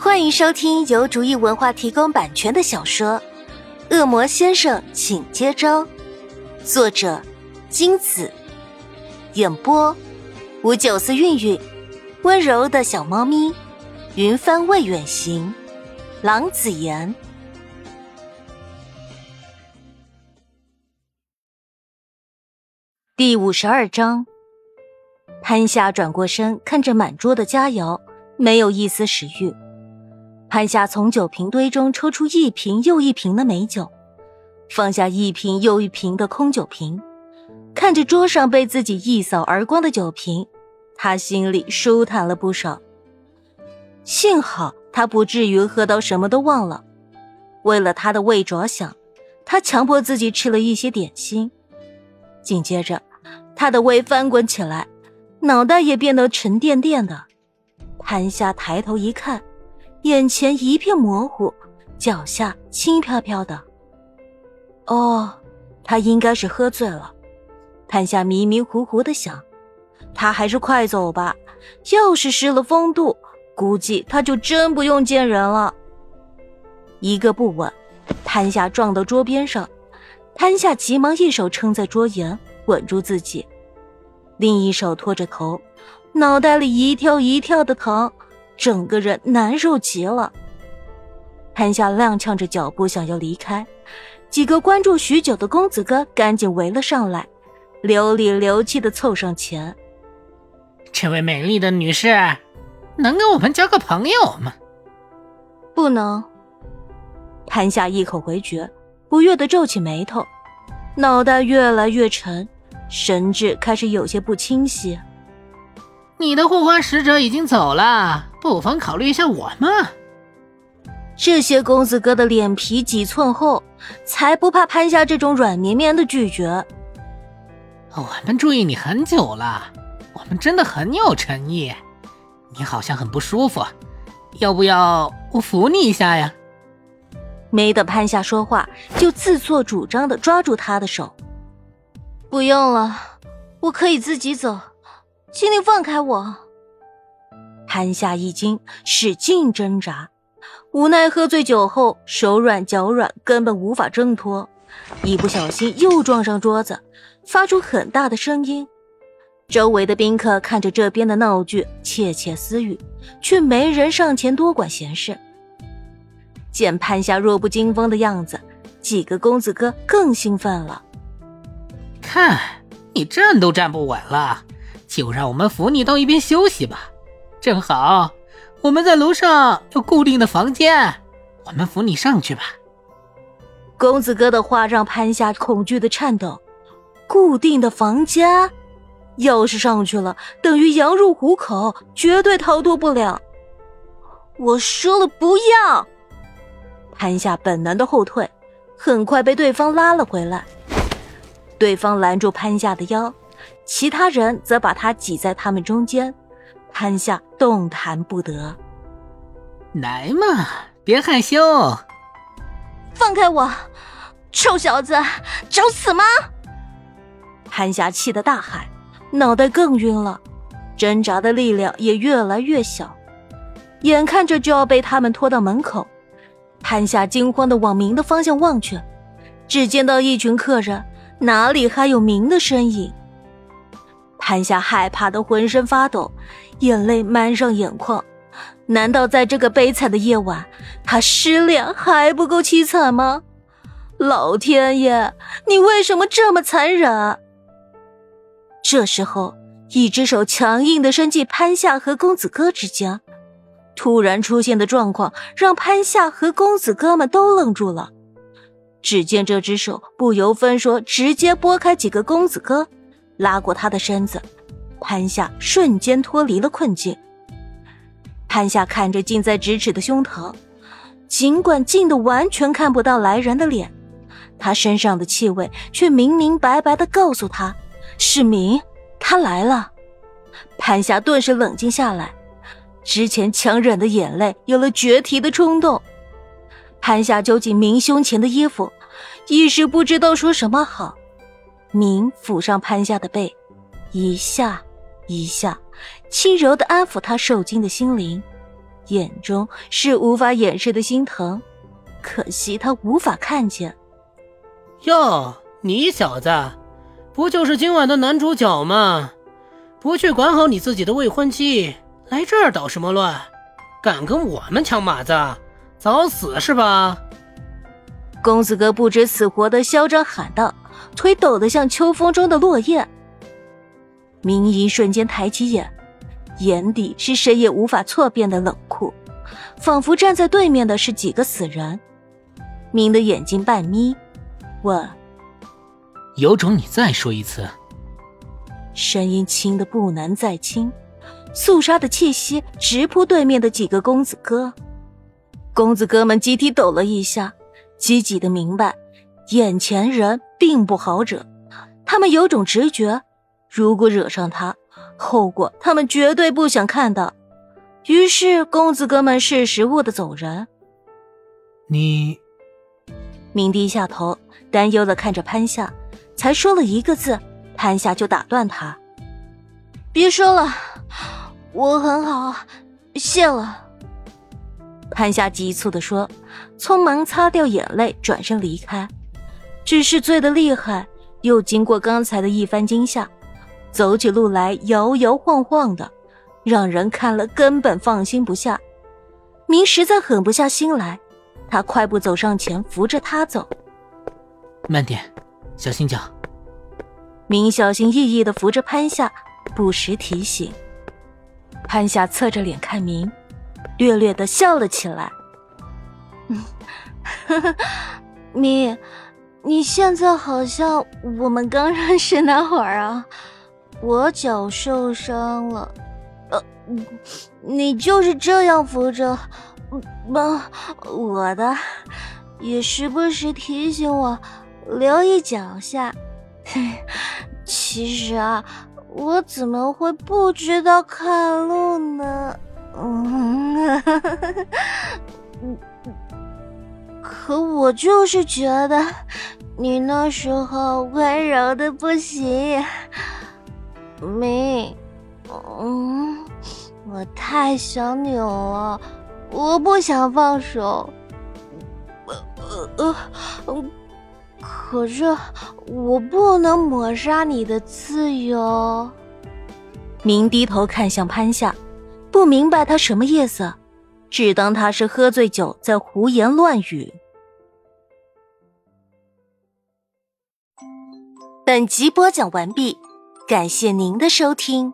欢迎收听由竹意文化提供版权的小说《恶魔先生，请接招》，作者金子，演播五九四韵韵，温柔的小猫咪，云帆未远行，郎子言。第五十二章，潘夏转过身，看着满桌的佳肴，没有一丝食欲。潘夏从酒瓶堆中抽出一瓶又一瓶的美酒，放下一瓶又一瓶的空酒瓶，看着桌上被自己一扫而光的酒瓶，他心里舒坦了不少。幸好他不至于喝到什么都忘了。为了他的胃着想，他强迫自己吃了一些点心。紧接着，他的胃翻滚起来，脑袋也变得沉甸甸的。潘夏抬头一看。眼前一片模糊，脚下轻飘飘的。哦，他应该是喝醉了。潘夏迷迷糊糊的想，他还是快走吧。要是失了风度，估计他就真不用见人了。一个不稳，潘夏撞到桌边上。潘夏急忙一手撑在桌沿，稳住自己，另一手托着头，脑袋里一跳一跳的疼。整个人难受极了。潘夏踉跄着脚步想要离开，几个关注许久的公子哥赶紧围了上来，流里流气的凑上前。这位美丽的女士，能跟我们交个朋友吗？不能。潘夏一口回绝，不悦的皱起眉头，脑袋越来越沉，神志开始有些不清晰。你的护花使者已经走了，不妨考虑一下我们。这些公子哥的脸皮几寸厚，才不怕潘夏这种软绵绵的拒绝。我们注意你很久了，我们真的很有诚意。你好像很不舒服，要不要我扶你一下呀？没等潘夏说话，就自作主张的抓住他的手。不用了，我可以自己走。请你放开我！潘夏一惊，使劲挣扎，无奈喝醉酒后手软脚软，根本无法挣脱，一不小心又撞上桌子，发出很大的声音。周围的宾客看着这边的闹剧，窃窃私语，却没人上前多管闲事。见潘夏弱不禁风的样子，几个公子哥更兴奋了。看你站都站不稳了！就让我们扶你到一边休息吧，正好我们在楼上有固定的房间，我们扶你上去吧。公子哥的话让潘夏恐惧的颤抖。固定的房间，要是上去了，等于羊入虎口，绝对逃脱不了。我说了不要。潘夏本能的后退，很快被对方拉了回来。对方拦住潘夏的腰。其他人则把他挤在他们中间，潘夏动弹不得。来嘛，别害羞！放开我，臭小子，找死吗？潘夏气得大喊，脑袋更晕了，挣扎的力量也越来越小，眼看着就要被他们拖到门口，潘夏惊慌的往明的方向望去，只见到一群客人，哪里还有明的身影？潘夏害怕的浑身发抖，眼泪满上眼眶。难道在这个悲惨的夜晚，他失恋还不够凄惨吗？老天爷，你为什么这么残忍？这时候，一只手强硬的伸进潘夏和公子哥之间。突然出现的状况让潘夏和公子哥们都愣住了。只见这只手不由分说，直接拨开几个公子哥。拉过他的身子，潘夏瞬间脱离了困境。潘夏看着近在咫尺的胸膛，尽管近的完全看不到来人的脸，他身上的气味却明明白白的告诉他，是明，他来了。潘夏顿时冷静下来，之前强忍的眼泪有了决堤的冲动。潘夏揪紧明胸前的衣服，一时不知道说什么好。明抚上潘夏的背，一下一下，轻柔的安抚他受惊的心灵，眼中是无法掩饰的心疼。可惜他无法看见。哟，你小子，不就是今晚的男主角吗？不去管好你自己的未婚妻，来这儿捣什么乱？敢跟我们抢马子，早死是吧？公子哥不知死活的嚣张喊道，腿抖得像秋风中的落叶。明一瞬间抬起眼，眼底是谁也无法错辨的冷酷，仿佛站在对面的是几个死人。明的眼睛半眯，问：“有种你再说一次。”声音轻的不能再轻，肃杀的气息直扑对面的几个公子哥。公子哥们集体抖了一下，积极的明白，眼前人并不好惹。他们有种直觉，如果惹上他，后果他们绝对不想看到。于是，公子哥们识时务的走人。你。明低下头，担忧的看着潘夏，才说了一个字，潘夏就打断他：“别说了，我很好，谢了。”潘夏急促的说，匆忙擦掉眼泪，转身离开。只是醉得厉害，又经过刚才的一番惊吓，走起路来摇摇晃晃的，让人看了根本放心不下。明实在狠不下心来。他快步走上前，扶着他走。慢点，小心脚。明小心翼翼的扶着潘夏，不时提醒。潘夏侧着脸看明，略略的笑了起来。嗯，明，你现在好像我们刚认识那会儿啊。我脚受伤了，呃，你就是这样扶着。帮我的，也时不时提醒我留意脚下。其实啊，我怎么会不知道看路呢？嗯，可我就是觉得你那时候温柔的不行，明，嗯，我太想你了。我不想放手，呃呃，可是我不能抹杀你的自由。明低头看向潘夏，不明白他什么意思，只当他是喝醉酒在胡言乱语。本集播讲完毕，感谢您的收听。